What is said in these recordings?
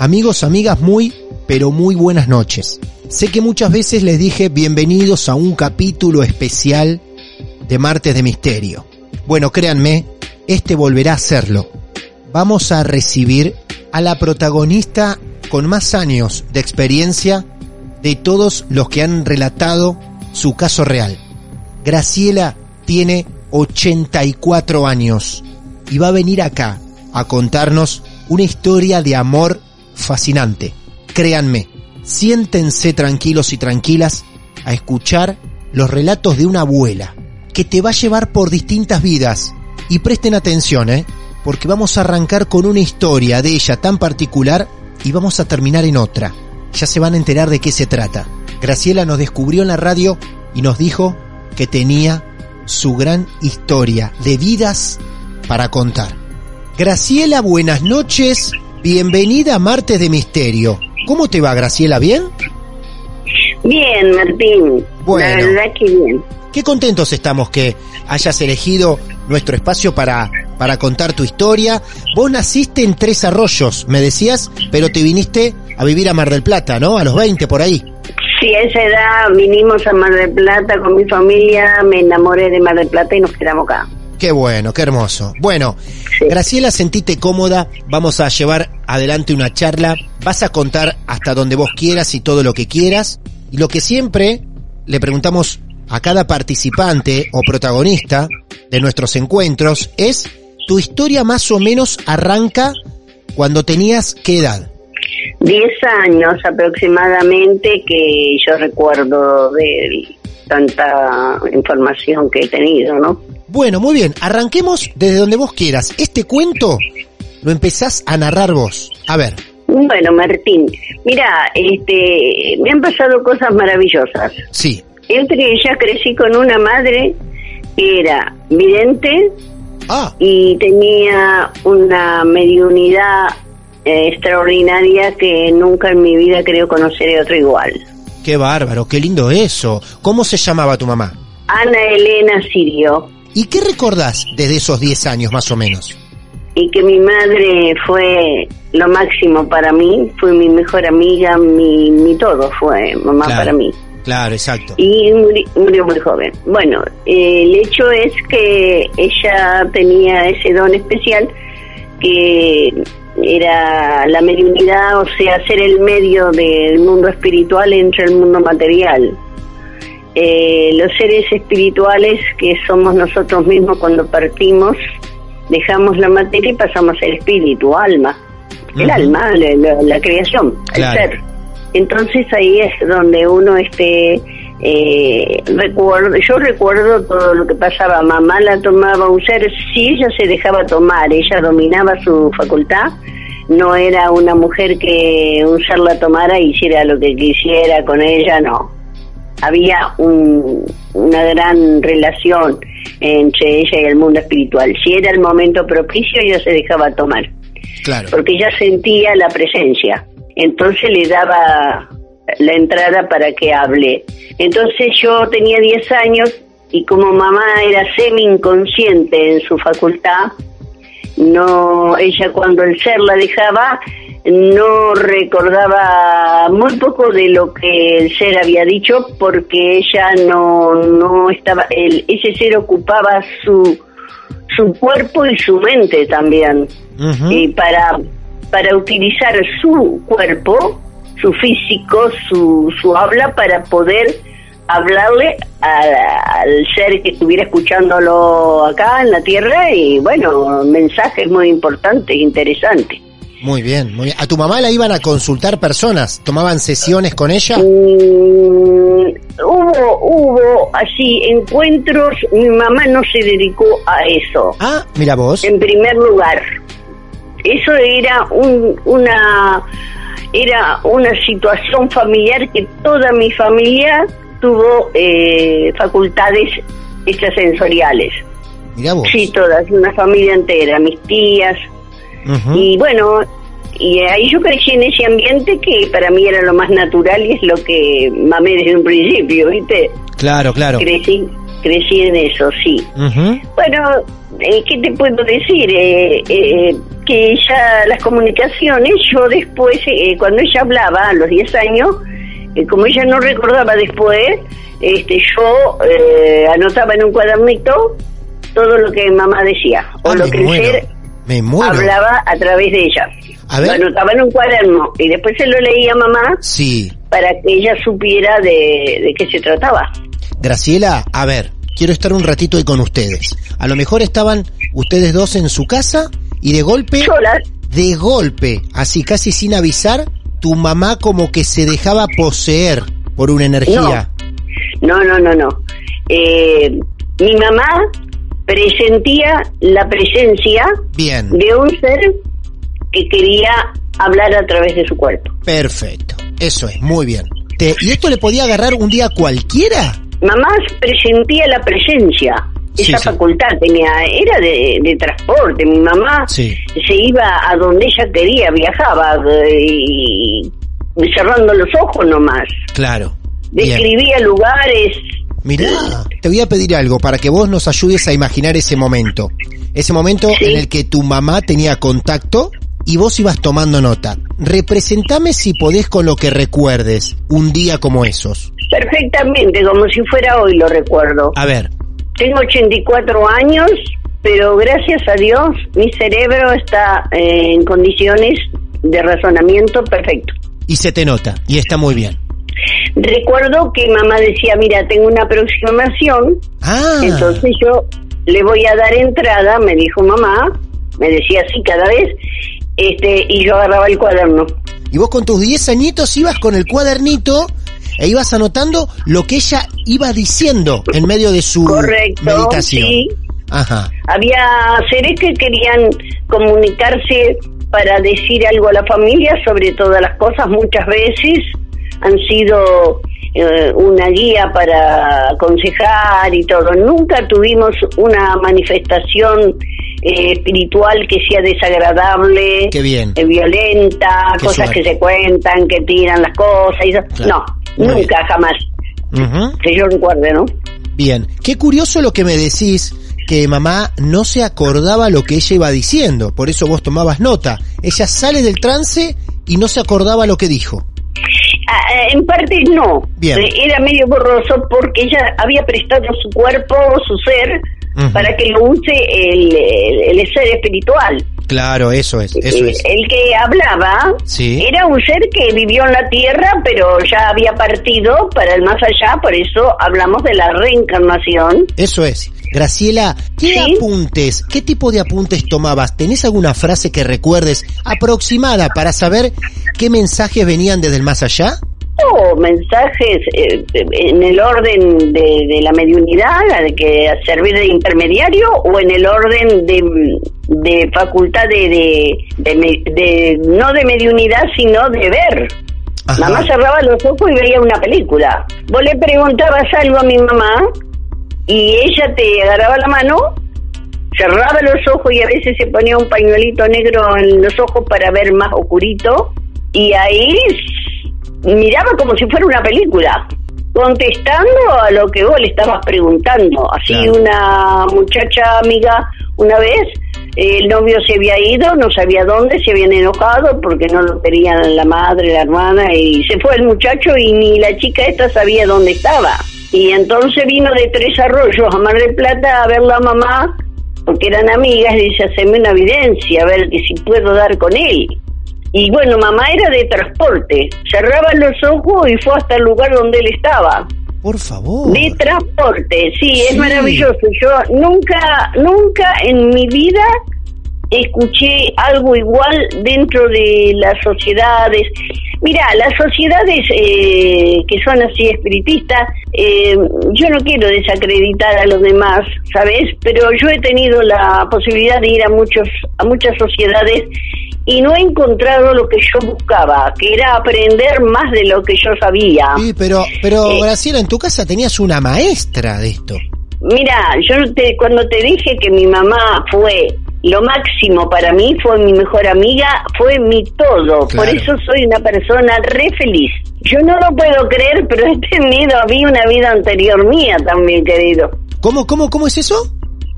Amigos, amigas, muy, pero muy buenas noches. Sé que muchas veces les dije bienvenidos a un capítulo especial de Martes de Misterio. Bueno, créanme, este volverá a serlo. Vamos a recibir a la protagonista con más años de experiencia de todos los que han relatado su caso real. Graciela tiene 84 años y va a venir acá a contarnos una historia de amor fascinante. Créanme, siéntense tranquilos y tranquilas a escuchar los relatos de una abuela que te va a llevar por distintas vidas. Y presten atención, ¿eh? Porque vamos a arrancar con una historia de ella tan particular y vamos a terminar en otra. Ya se van a enterar de qué se trata. Graciela nos descubrió en la radio y nos dijo que tenía su gran historia de vidas para contar. Graciela, buenas noches. Bienvenida a Martes de Misterio. ¿Cómo te va, Graciela? ¿Bien? Bien, Martín. Bueno. La verdad que bien. Qué contentos estamos que hayas elegido nuestro espacio para, para contar tu historia. Vos naciste en Tres Arroyos, me decías, pero te viniste a vivir a Mar del Plata, ¿no? A los 20 por ahí. Sí, a esa edad vinimos a Mar del Plata con mi familia, me enamoré de Mar del Plata y nos quedamos acá. Qué bueno, qué hermoso. Bueno, Sí. Graciela, sentite cómoda, vamos a llevar adelante una charla, vas a contar hasta donde vos quieras y todo lo que quieras. Y lo que siempre le preguntamos a cada participante o protagonista de nuestros encuentros es, tu historia más o menos arranca cuando tenías qué edad. Diez años aproximadamente que yo recuerdo de tanta información que he tenido, ¿no? Bueno, muy bien, arranquemos desde donde vos quieras. Este cuento lo empezás a narrar vos. A ver, Bueno, Martín, mira, este, me han pasado cosas maravillosas. sí. Entre ellas crecí con una madre que era vidente, Ah, y tenía una mediunidad eh, extraordinaria que nunca en mi vida creo conocer otro igual. qué bárbaro, qué lindo eso. ¿Cómo se llamaba tu mamá? Ana Elena Sirio, ¿Y qué recordás desde esos 10 años más o menos? y que mi madre fue lo máximo para mí, fue mi mejor amiga, mi, mi todo fue mamá Claro. para mí. Claro, exacto. Y muri- murió muy joven. Bueno, eh, el hecho es que ella tenía ese don especial que era la mediunidad, o sea, ser el medio del mundo espiritual entre el mundo material. Eh, los seres espirituales que somos nosotros mismos cuando partimos, dejamos la materia y pasamos al espíritu, alma. El alma, la, la- creación, Claro. el ser. Entonces ahí es donde uno este eh, recuerdo, yo recuerdo todo lo que pasaba. Mamá la tomaba un ser, si ella se dejaba tomar, ella dominaba su facultad. No era una mujer que un ser la tomara y hiciera lo que quisiera con ella, no. Había un- una gran relación entre ella y el mundo espiritual. Si era el momento propicio, ella se dejaba tomar. Claro. porque ella sentía la presencia. Entonces le daba la entrada para que hable. Entonces yo tenía 10 años y como mamá era semi inconsciente en su facultad, no ella cuando el ser la dejaba no recordaba muy poco de lo que el ser había dicho porque ella no no estaba el, ese ser ocupaba su su cuerpo y su mente también. Y para para utilizar su cuerpo su físico su su habla para poder hablarle a- al ser que estuviera escuchándolo acá en la tierra y bueno mensajes muy importantes interesantes Muy bien, muy bien. ¿A tu mamá la iban a consultar personas? ¿Tomaban sesiones con ella? Mm, hubo, hubo así encuentros, mi mamá no se dedicó a eso, Ah, mira vos. en primer lugar. Eso era un, una, era una situación familiar que toda mi familia tuvo eh, facultades extrasensoriales. Mira vos. Sí, todas, una familia entera, mis tías, Y bueno, y ahí yo crecí en ese ambiente que para mí era lo más natural y es lo que mamé desde un principio, ¿viste? Claro, claro. Crecí, crecí en eso, sí. Bueno, eh, ¿qué te puedo decir? Eh, eh, que ya las comunicaciones, yo después, eh, cuando ella hablaba a los 10 años, eh, como ella no recordaba después, este, yo eh, anotaba en un cuadernito todo lo que mamá decía, o Ah, lo que Me muero. hablaba a través de ella. A ver. Lo anotaba en un cuaderno y después se lo leía a mamá Sí. para que ella supiera de, de qué se trataba. Graciela, a ver, quiero estar un ratito ahí con ustedes. A lo mejor estaban ustedes dos en su casa y de golpe, Solas, de golpe, así casi sin avisar, tu mamá como que se dejaba poseer por una energía. no, no, no, no. Eh, mi mamá presentía la presencia Bien, de un ser que quería hablar a través de su cuerpo. perfecto. Eso es, muy bien. Te- ¿Y esto le podía agarrar un día cualquiera? Mamá presentía la presencia. Esa sí. facultad tenía, era de, de transporte. Mi mamá Sí. se iba a donde ella quería, viajaba eh, y cerrando los ojos nomás. Claro. Bien. Describía lugares. Mirá, te voy a pedir algo para que vos nos ayudes a imaginar ese momento. Ese momento Sí. en el que tu mamá tenía contacto y vos ibas tomando nota. Representame si podés con lo que recuerdes un día como esos. Perfectamente, como si fuera hoy lo recuerdo. A ver, Tengo 84 años, pero gracias a Dios mi cerebro está eh, en condiciones de razonamiento perfecto. y se te nota, y está muy bien. Recuerdo que mamá decía, mira, tengo una aproximación, Ah, entonces yo le voy a dar entrada, me dijo mamá, me decía así cada vez, este, y yo agarraba el cuaderno. y vos con tus 10 añitos ibas con el cuadernito e ibas anotando lo que ella iba diciendo en medio de su Correcto, meditación. sí. Ajá, Había seres que querían comunicarse para decir algo a la familia sobre todas las cosas. Muchas veces han sido eh, una guía para aconsejar y todo. Nunca tuvimos una manifestación eh, espiritual que sea desagradable, Qué bien. eh, violenta, Qué cosas suerte. que se cuentan, que tiran las cosas. Y eso. Claro. Muy No, bien. nunca, jamás. Que yo recuerde, ¿no? Bien, qué curioso lo que me decís, que mamá no se acordaba lo que ella iba diciendo, por eso vos tomabas nota. Ella sale del trance y no se acordaba lo que dijo. Ah, En parte no. Bien. Eh, Era medio borroso porque ella había prestado su cuerpo, su ser, Ujú. para que lo use el, el- el ser espiritual. Claro, eso es, eso el, es. el que hablaba Sí. era un ser que vivió en la tierra, pero ya había partido para el más allá, por eso hablamos de la reencarnación. Eso es. Graciela, ¿qué Sí. apuntes, qué tipo de apuntes tomabas? ¿Tenés alguna frase que recuerdes aproximada para saber qué mensajes venían desde el más allá? O mensajes eh, en el orden de, de la mediunidad, de que servir de intermediario, o en el orden de, de facultad de, de- no de mediunidad, sino de ver. Ajá. Mamá cerraba los ojos y veía una película. Vos le preguntabas algo a mi mamá y ella te agarraba la mano cerraba los ojos y a veces se ponía un pañuelito negro en los ojos para ver más oscurito y ahí miraba como si fuera una película contestando a lo que vos le estabas preguntando. Así una muchacha amiga una vez, el novio se había ido, no sabía dónde, se habían enojado porque no lo querían la madre, la hermana, y se fue el muchacho y ni la chica esta sabía dónde estaba. Y entonces vino de Tres Arroyos a Mar del Plata a ver la mamá, porque eran amigas, y dice, haceme una evidencia, a ver si puedo dar con él. Y bueno, mamá era de transporte. Cerraba los ojos y fue hasta el lugar donde él estaba. Por favor. De transporte, sí, es maravilloso. Yo nunca, nunca en mi vida escuché algo igual dentro de las sociedades. Mira, las sociedades eh, que son así espiritistas, eh, yo no quiero desacreditar a los demás, ¿sabes? Pero yo he tenido la posibilidad de ir a muchos, a muchas sociedades y no he encontrado lo que yo buscaba, que era aprender más de lo que yo sabía. Sí, pero, pero Eh. Graciela, en tu casa tenías una maestra de esto. Mira, yo te, cuando te dije que mi mamá fue lo máximo para mí, fue mi mejor amiga, fue mi todo. Por eso soy una persona re feliz. Yo no lo puedo creer, pero he tenido, había una vida anterior mía también, querido. ¿Cómo, cómo, cómo es eso?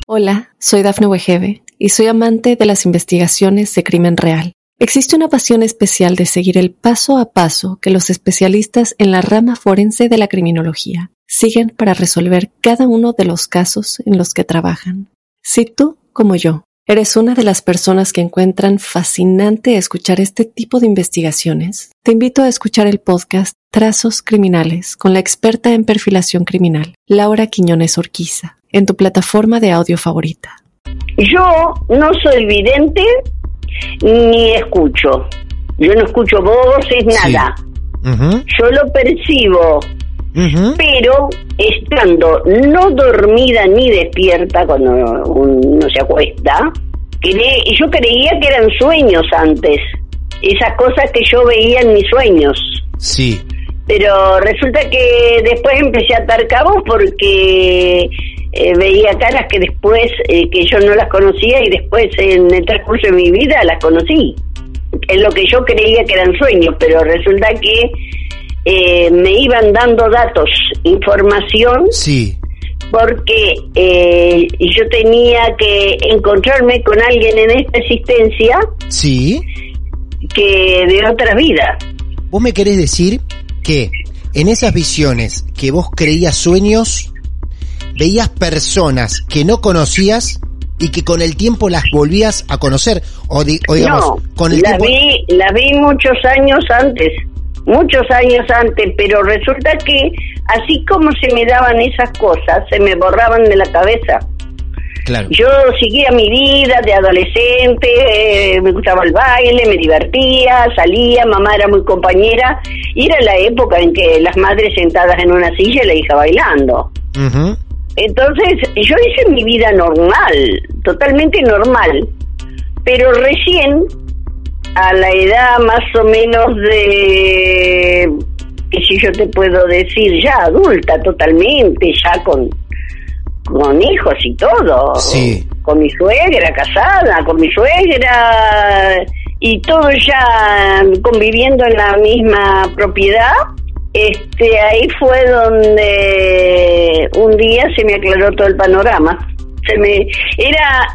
Hola, soy Dafne Wegebe y soy amante de las investigaciones de crimen real. Existe una pasión especial de seguir el paso a paso que los especialistas en la rama forense de la criminología siguen para resolver cada uno de los casos en los que trabajan. Si tú, como yo, eres una de las personas que encuentran fascinante escuchar este tipo de investigaciones, te invito a escuchar el podcast Trazos Criminales con la experta en perfilación criminal, Laura Quiñones Orquiza, en tu plataforma de audio favorita. Yo no soy vidente ni escucho. Yo no escucho voces, Sí. nada. Yo lo percibo, pero estando no dormida ni despierta cuando uno se acuesta, cre- yo creía que eran sueños antes, esas cosas que yo veía en mis sueños. Sí. Pero resulta que después empecé a atar cabos porque eh, veía caras que después, eh, que yo no las conocía y después en el transcurso de mi vida las conocí. Es lo que yo creía que eran sueños, pero resulta que eh, me iban dando datos, información, Sí. porque eh, yo tenía que encontrarme con alguien en esta existencia Sí. que de otras vidas. ¿Vos me querés decir que en esas visiones que vos creías sueños, veías personas que no conocías y que con el tiempo las volvías a conocer? O, di- o digamos, no, con el la tiempo... vi, la vi muchos años antes, muchos años antes, pero resulta que así como se me daban esas cosas, se me borraban de la cabeza. Claro. Yo seguía mi vida de adolescente, eh, me gustaba el baile, me divertía, salía, mamá era muy compañera y era la época en que las madres sentadas en una silla y la hija bailando. Entonces, yo hice mi vida normal, totalmente normal, pero recién, a la edad más o menos de, que si yo te puedo decir, ya adulta totalmente, ya con, con hijos y todo, Sí. con mi suegra casada, con mi suegra, y todo ya conviviendo en la misma propiedad, este ahí fue donde un día se me aclaró todo el panorama. Se me era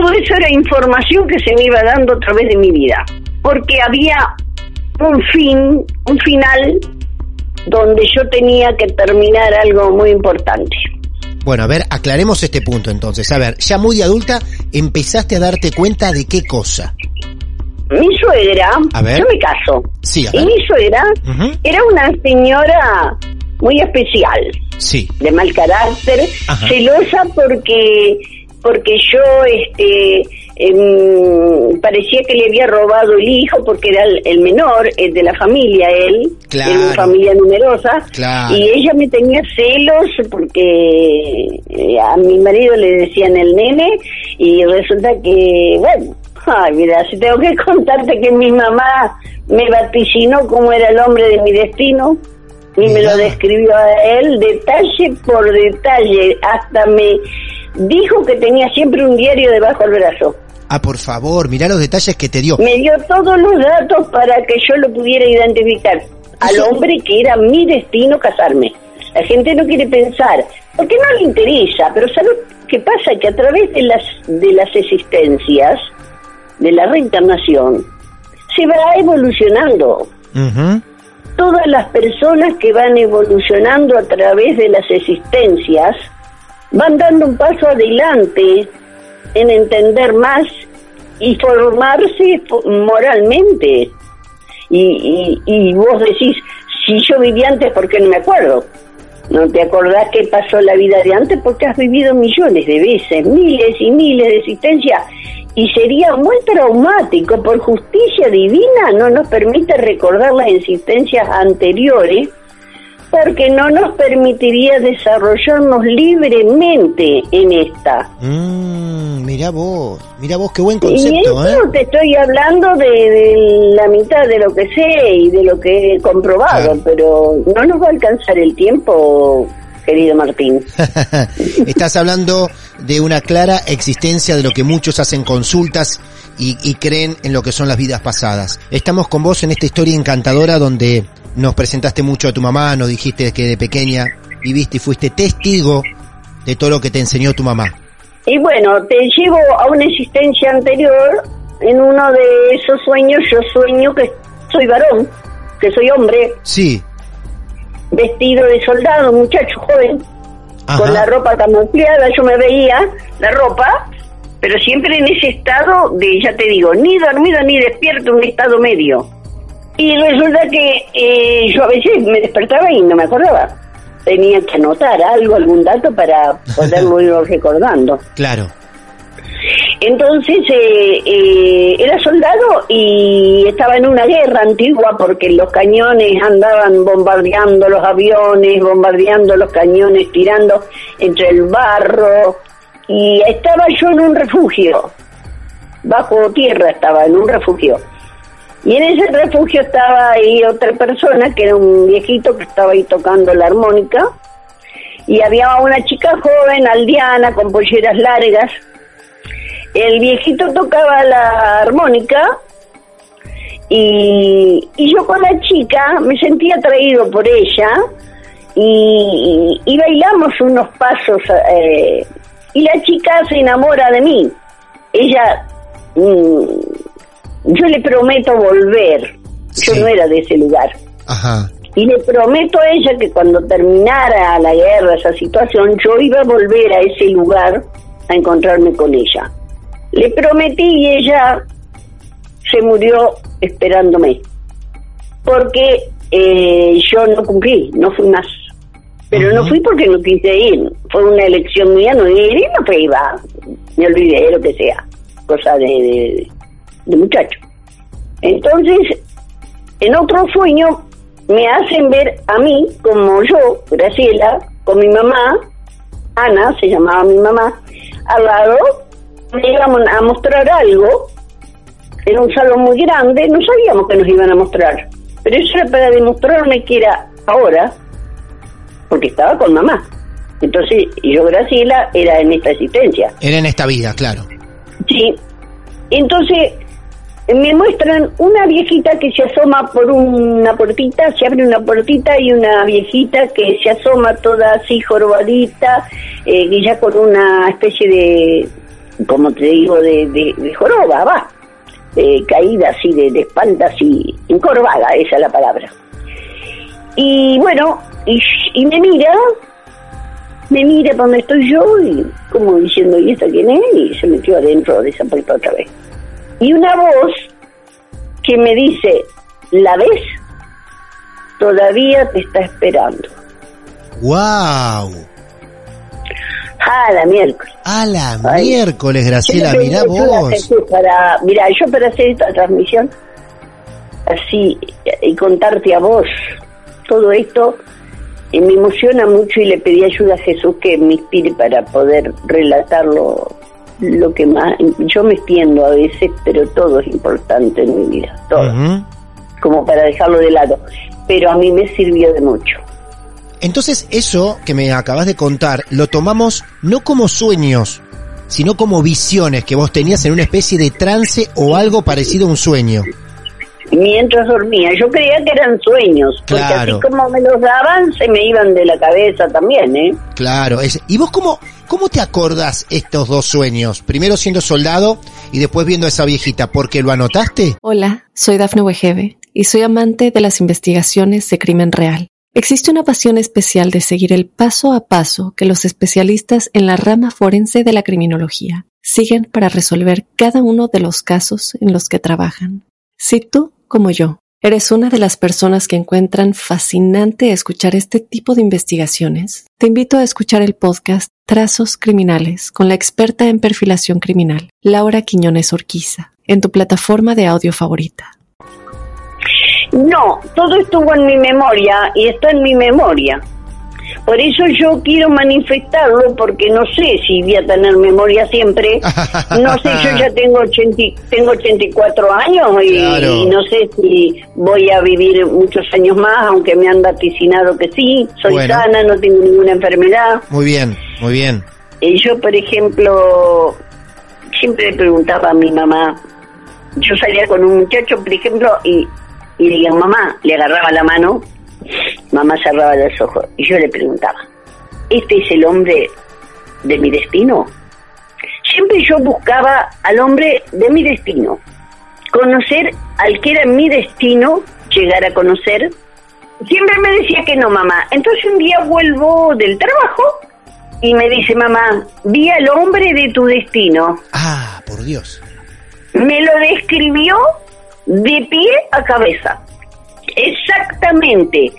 todo eso era información que se me iba dando a través de mi vida, porque había un fin, un final donde yo tenía que terminar algo muy importante. Bueno, a ver, aclaremos este punto entonces. A ver, ya muy adulta empezaste a darte cuenta de qué cosa. Mi suegra, A ver. yo me caso, Sí, a y mi suegra era una señora muy especial, Sí. de mal carácter, Ajá. celosa porque porque yo este em, parecía que le había robado el hijo porque era el, el menor el de la familia él Claro. era una familia numerosa Claro. y ella me tenía celos porque eh, a mi marido le decían el nene y resulta que bueno ay mira si tengo que contarte que mi mamá me vaticinó cómo era el hombre de mi destino y me lo describió a él detalle por detalle, hasta me dijo que tenía siempre un diario debajo del brazo. Ah, por favor, mirá los detalles que te dio. Me dio todos los datos para que yo lo pudiera identificar. Al hombre que era mi destino casarme. La gente no quiere pensar, porque no le interesa, pero ¿sabes qué pasa? Que a través de las, de las existencias, de la reencarnación, se va evolucionando. Todas las personas que van evolucionando a través de las existencias van dando un paso adelante en entender más y formarse fo- moralmente. Y, y, y vos decís, si yo viví antes, ¿por qué no me acuerdo? ¿No te acordás qué pasó la vida de antes? Porque has vivido millones de veces, miles y miles de existencias. Y sería muy traumático, por justicia divina, no nos permite recordar las existencias anteriores, porque no nos permitiría desarrollarnos libremente en esta. Mm, mirá vos, mirá vos, qué buen Y concepto, ¿eh? te estoy hablando de, de la mitad de lo que sé y de lo que he comprobado, Claro. pero no nos va a alcanzar el tiempo, querido Martín. Estás hablando de una clara existencia de lo que muchos hacen consultas y, y creen en lo que son las vidas pasadas. Estamos con vos en esta historia encantadora donde nos presentaste mucho a tu mamá, nos dijiste que de pequeña viviste y fuiste testigo de todo lo que te enseñó tu mamá. Y bueno, te llevo a una existencia anterior. En uno de esos sueños yo sueño que soy varón, que soy hombre, Sí. vestido de soldado, muchacho joven, Ajá. con la ropa camuflada, yo me veía la ropa, pero siempre en ese estado de, ya te digo, ni dormido ni despierto, un estado medio. Y resulta que eh, yo a veces me despertaba y no me acordaba. Tenía que anotar algo, algún dato para poderlo ir recordando. Claro. Entonces eh, eh, era soldado y estaba en una guerra antigua porque los cañones andaban bombardeando los aviones, bombardeando los cañones, tirando entre el barro y estaba yo en un refugio, bajo tierra estaba, en un refugio. Y en ese refugio estaba ahí otra persona que era un viejito que estaba ahí tocando la armónica y había una chica joven, aldeana, con polleras largas, el viejito tocaba la armónica y, y yo con la chica me sentía atraído por ella y, y bailamos unos pasos eh, y la chica se enamora de mí. Ella, mm, yo le prometo volver, yo no era de ese lugar. Ajá. Y le prometo a ella que cuando terminara la guerra, esa situación, yo iba a volver a ese lugar a encontrarme con ella. Le prometí y ella se murió esperándome. Porque eh, yo no cumplí, no fui más. Pero no fui porque no quise ir. Fue una elección mía no ir y no fui, iba. Me olvidé, lo que sea. Cosa de, de, de muchacho. Entonces, en otro sueño me hacen ver a mí como yo, Graciela, con mi mamá, Ana, se llamaba mi mamá, al lado, me iban a mostrar algo, en un salón muy grande, no sabíamos que nos iban a mostrar, pero eso era para demostrarme que era ahora, porque estaba con mamá. Entonces, yo, Graciela, era en esta existencia. Era en esta vida, claro. Sí. Entonces me muestran una viejita que se asoma por una puertita, se abre una puertita y una viejita que se asoma toda así jorobadita, eh, que ya con una especie de, como te digo, de, de, joroba, va, eh, caída así de, de espalda así, encorvada, esa es la palabra. Y bueno, y, y me mira, me mira donde estoy yo y como diciendo, ¿y esta quién es? Y se metió adentro de esa puerta otra vez. Y una voz que me dice, ¿la ves? Todavía te está esperando. ¡Wow! Ah, la miércoles. A la Ay. miércoles, Graciela, Yo mirá a vos. Para, mira, yo para hacer esta transmisión, así, y contarte a vos todo esto, me emociona mucho y le pedí ayuda a Jesús que me inspire para poder relatarlo lo que más... Yo me extiendo a veces, pero todo es importante en mi vida, todo, como para dejarlo de lado. Pero a mí me sirvió de mucho. entonces eso que me acabas de contar lo tomamos no como sueños, sino como visiones que vos tenías en una especie de trance o algo parecido a un sueño. Mientras dormía, yo creía que eran sueños, porque Claro. así como me los daban, se me iban de la cabeza también, ¿eh? Claro, es- ¿y vos cómo, cómo te acordás estos dos sueños? Primero siendo soldado y después viendo a esa viejita, ¿porque lo anotaste? Hola, soy Dafne Wegebe y soy amante de las investigaciones de crimen real. Existe una pasión especial de seguir el paso a paso que los especialistas en la rama forense de la criminología siguen para resolver cada uno de los casos en los que trabajan. Si tú, como yo, eres una de las personas que encuentran fascinante escuchar este tipo de investigaciones, te invito a escuchar el podcast Trazos Criminales con la experta en perfilación criminal, Laura Quiñones Orquiza, en tu plataforma de audio favorita. No, todo estuvo en mi memoria y está en mi memoria. Por eso yo quiero manifestarlo porque no sé si voy a tener memoria siempre. No sé, yo ya tengo 80, y- tengo 84 años y, Claro. y no sé si voy a vivir muchos años más, aunque me han vaticinado que sí. Soy Bueno. sana, no tengo ninguna enfermedad. Muy bien, muy bien. Y yo, por ejemplo, siempre le preguntaba a mi mamá, yo salía con un muchacho, por ejemplo, y, y le decía, mamá, le agarraba la mano, mamá cerraba los ojos, y yo le preguntaba, ¿este es el hombre de mi destino? Siempre yo buscaba al hombre de mi destino, conocer al que era mi destino, llegar a conocer. Siempre me decía que no, mamá. Entonces un día vuelvo del trabajo y me dice, mamá, vi al hombre de tu destino. Ah, por Dios. Me lo describió de pie a cabeza. Exactamente.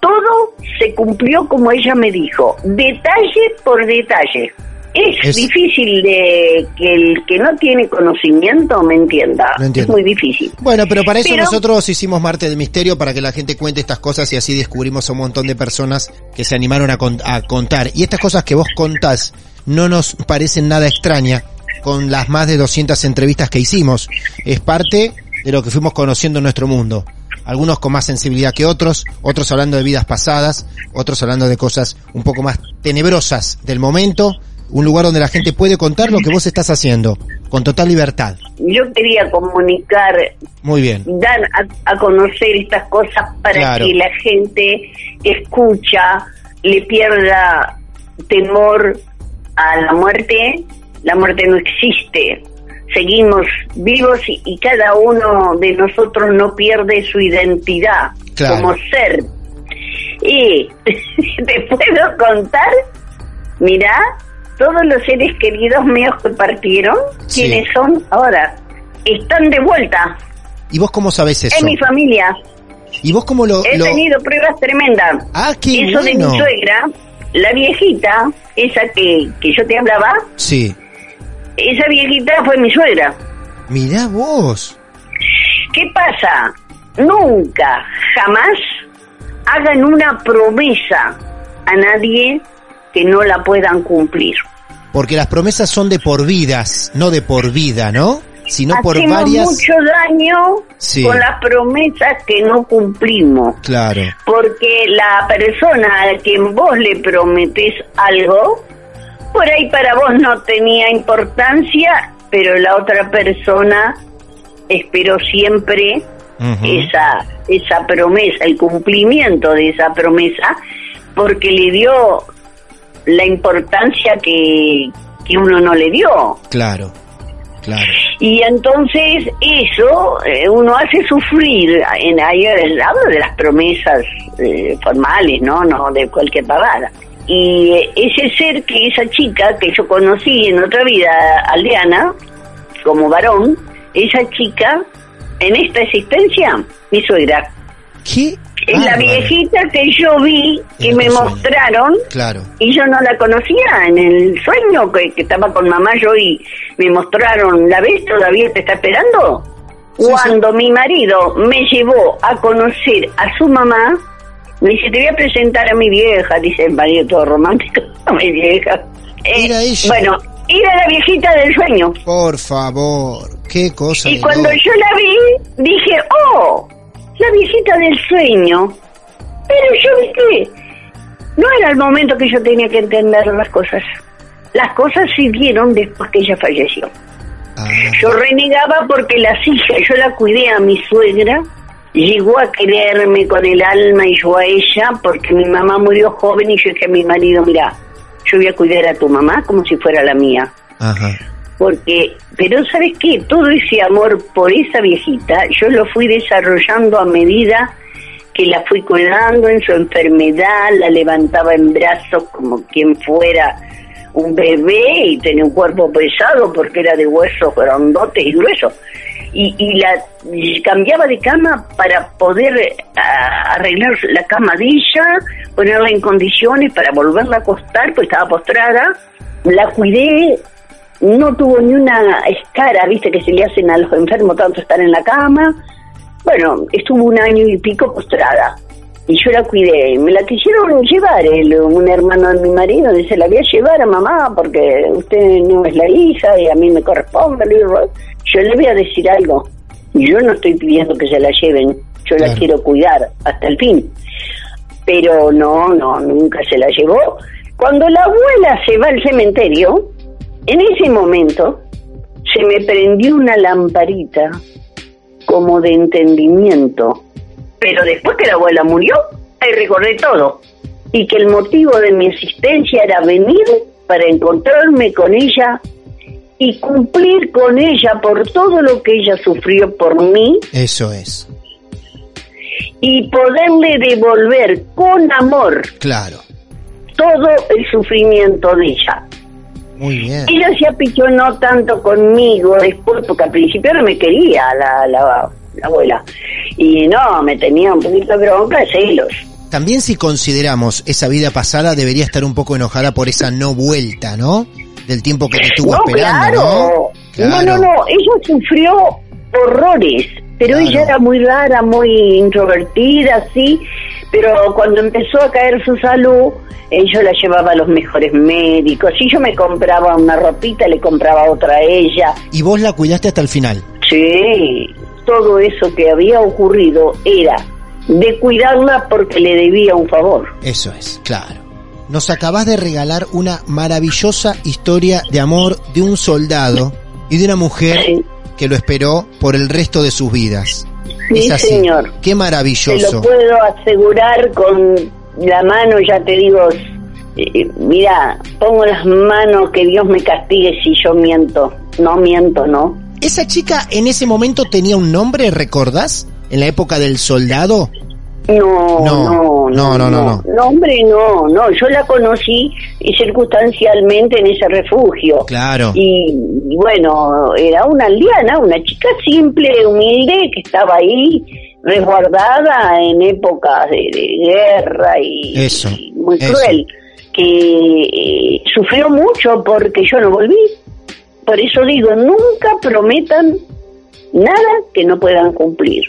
Todo se cumplió como ella me dijo, detalle por detalle. Es, Es- difícil de que el que no tiene conocimiento me entienda. No entiendo. Es muy difícil. Bueno, pero para eso Pero- nosotros hicimos Marte de Misterio para que la gente cuente estas cosas y así descubrimos a un montón de personas que se animaron a, con- a contar. Y estas cosas que vos contás no nos parecen nada extrañas con las más de 200 entrevistas que hicimos. Es parte de lo que fuimos conociendo en nuestro mundo. Algunos con más sensibilidad que otros, otros hablando de vidas pasadas, otros hablando de cosas un poco más tenebrosas del momento. Un lugar donde la gente puede contar lo que vos estás haciendo, con total libertad. Yo quería comunicar Muy bien. dar a, a conocer estas cosas para Claro. que la gente escucha, le pierda temor a la muerte. La muerte no existe. Seguimos vivos y, y cada uno de nosotros no pierde su identidad Claro. como ser. Y te puedo contar, mira, todos los seres queridos míos que partieron, Sí. quienes son ahora, están de vuelta ¿Y vos cómo sabés eso? en mi familia. ¿Y vos cómo lo...? He lo- tenido pruebas tremendas. Ah, qué Eso de mi suegra, la viejita, esa que, que yo te hablaba, Sí. Esa viejita fue mi suegra. Mirá vos. ¿Qué pasa? Nunca, jamás hagan una promesa a nadie que no la puedan cumplir. Porque las promesas son de por vidas, no de por vida, ¿no? Sino por Hacemos varias... mucho daño Sí. con las promesas que no cumplimos. Claro. porque la persona a quien vos le prometés algo, por ahí para vos no tenía importancia, pero la otra persona esperó siempre esa esa promesa, el cumplimiento de esa promesa, porque le dio la importancia que, que uno no le dio. Claro. Claro. Y entonces eso eh, uno hace sufrir, en ahí hablo de las promesas eh, formales, ¿no? No de cualquier pavada. Y ese ser que esa chica que yo conocí en otra vida aldeana, como varón, esa chica, en esta existencia, mi suegra. ¿Qué? Es la viejita que yo vi, que En me mostraron, Claro. y yo no la conocía en el sueño que, que estaba con mamá yo y me mostraron, ¿la ves? ¿Todavía te está esperando? Sí, Cuando mi marido me llevó a conocer a su mamá, me dice, te voy a presentar a mi vieja, dice el marido todo romántico, a mi vieja. Eh, ella. Bueno, era la viejita del sueño. Por favor. Qué cosa. Y cuando loco. yo la vi, dije, oh, la viejita del sueño. Pero yo, viste, no era el momento que yo tenía que entender las cosas. Las cosas siguieron después que ella falleció. Ah, Yo renegaba porque las hijas, yo la cuidé a mi suegra, llegó a quererme con el alma y yo a ella, porque mi mamá murió joven y yo dije a mi marido, mira, yo voy a cuidar a tu mamá como si fuera la mía. ajá. Porque, pero ¿sabes qué? Todo ese amor por esa viejita, yo lo fui desarrollando a medida que la fui cuidando en su enfermedad, la levantaba en brazos como quien fuera un bebé y tenía un cuerpo pesado porque era de huesos grandotes y gruesos. Y, y la cambiaba de cama para poder eh, arreglar la cama de ella, ponerla en condiciones para volverla a acostar, pues estaba postrada. La cuidé, no tuvo ni una escara, viste, que se le hacen a los enfermos tanto estar en la cama. Bueno, estuvo un año y pico postrada. Y yo la cuidé. Me la quisieron llevar el, un hermano de mi marido. Dice, la voy a llevar a mamá porque usted no es la hija y a mí me corresponde. Yo le voy a decir algo. Yo no estoy pidiendo que se la lleven. Yo la quiero cuidar hasta el fin. Pero no, no, nunca se la llevó. Cuando la abuela se va al cementerio, en ese momento se me prendió una lamparita como de entendimiento. Pero después que la abuela murió, ahí recordé todo. Y que el motivo de mi existencia era venir para encontrarme con ella y cumplir con ella por todo lo que ella sufrió por mí Eso es. y poderle devolver con amor Claro. todo el sufrimiento de ella. Muy bien. Ella se apichonó tanto conmigo después, porque al principio no me quería la, la, la abuela. Y no, me tenía un poquito de bronca, celos. También si consideramos esa vida pasada, debería estar un poco enojada por esa no vuelta, ¿no? Del tiempo que te estuvo no, esperando, claro. ¿no? No, no, no. Ella sufrió horrores, pero Claro. ella era muy rara, muy introvertida, sí. Pero cuando empezó a caer su salud, eh, yo la llevaba a los mejores médicos. Si yo me compraba una ropita, le compraba otra a ella. Y vos la cuidaste hasta el final. Sí, todo eso que había ocurrido era de cuidarla porque le debía un favor. Eso es, claro. Nos acabás de regalar una maravillosa historia de amor de un soldado y de una mujer Sí. que lo esperó por el resto de sus vidas. Sí, es así. señor. Qué Te maravilloso. lo puedo asegurar con la mano, ya te digo, eh, mira, pongo las manos que Dios me castigue si yo miento. No miento, ¿no? ¿Esa chica en ese momento tenía un nombre, recordás? En la época del soldado. No, No, no, no, no, no, no. hombre, no, no. Yo la conocí circunstancialmente en ese refugio. Claro. Y, bueno, era una aldeana, una chica simple, humilde, que estaba ahí resguardada en épocas de, guerra y, muy cruel, que eh, sufrió mucho porque yo no volví. Por eso digo, nunca prometan nada que no puedan cumplir.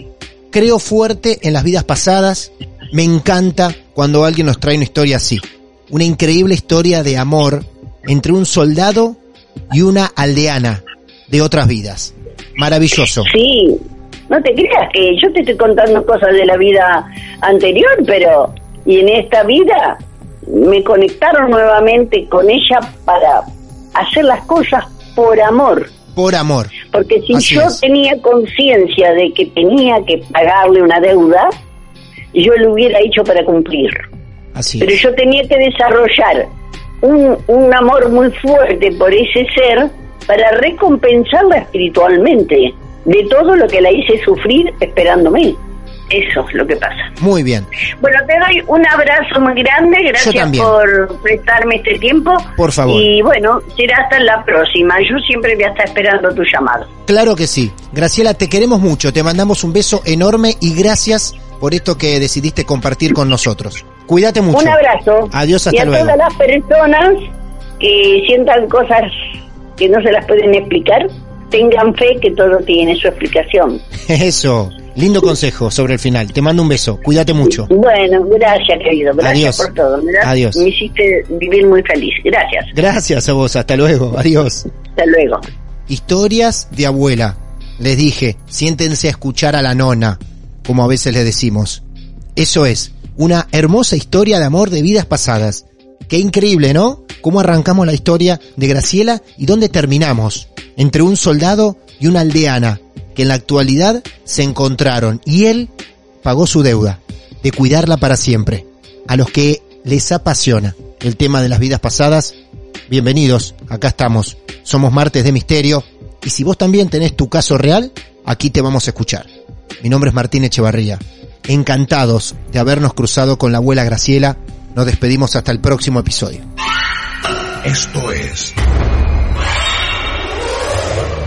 Creo fuerte en las vidas pasadas. Me encanta cuando alguien nos trae una historia así. Una increíble historia de amor entre un soldado y una aldeana de otras vidas. Maravilloso. Sí, no te creas que yo te estoy contando cosas de la vida anterior, pero y en esta vida me conectaron nuevamente con ella para hacer las cosas por amor. Por amor. Porque si Así yo es. tenía conciencia de que tenía que pagarle una deuda, yo lo hubiera hecho para cumplir. Así Pero es. yo tenía que desarrollar un, un amor muy fuerte por ese ser para recompensarla espiritualmente de todo lo que la hice sufrir esperándome. Eso es lo que pasa. Muy bien. Bueno, te doy un abrazo muy grande, gracias por prestarme este tiempo. Por favor. Y bueno, será hasta la próxima. Yo siempre voy a estar esperando tu llamado. Claro que sí. Graciela, te queremos mucho. Te mandamos un beso enorme y gracias por esto que decidiste compartir con nosotros. Cuídate mucho. Un abrazo. Adiós, hasta y a luego. todas las personas que sientan cosas que no se las pueden explicar, tengan fe que todo tiene su explicación. Eso. Lindo consejo sobre el final. Te mando un beso. Cuídate mucho. Bueno, gracias, querido. Gracias Adiós. por todo. Adiós. Me hiciste vivir muy feliz. Gracias. Gracias a vos. Hasta luego. Adiós. Hasta luego. Historias de abuela. Les dije, siéntense a escuchar a la nona, como a veces le decimos. Eso es, una hermosa historia de amor de vidas pasadas. Qué increíble, ¿no? Cómo arrancamos la historia de Graciela y dónde terminamos. Entre un soldado y una aldeana, que en la actualidad se encontraron y él pagó su deuda de cuidarla para siempre. A los que les apasiona el tema de las vidas pasadas, bienvenidos, acá estamos. Somos Martes de Misterio y si vos también tenés tu caso real, aquí te vamos a escuchar. Mi nombre es Martín Echevarría. Encantados de habernos cruzado con la abuela Graciela. Nos despedimos hasta el próximo episodio. Esto es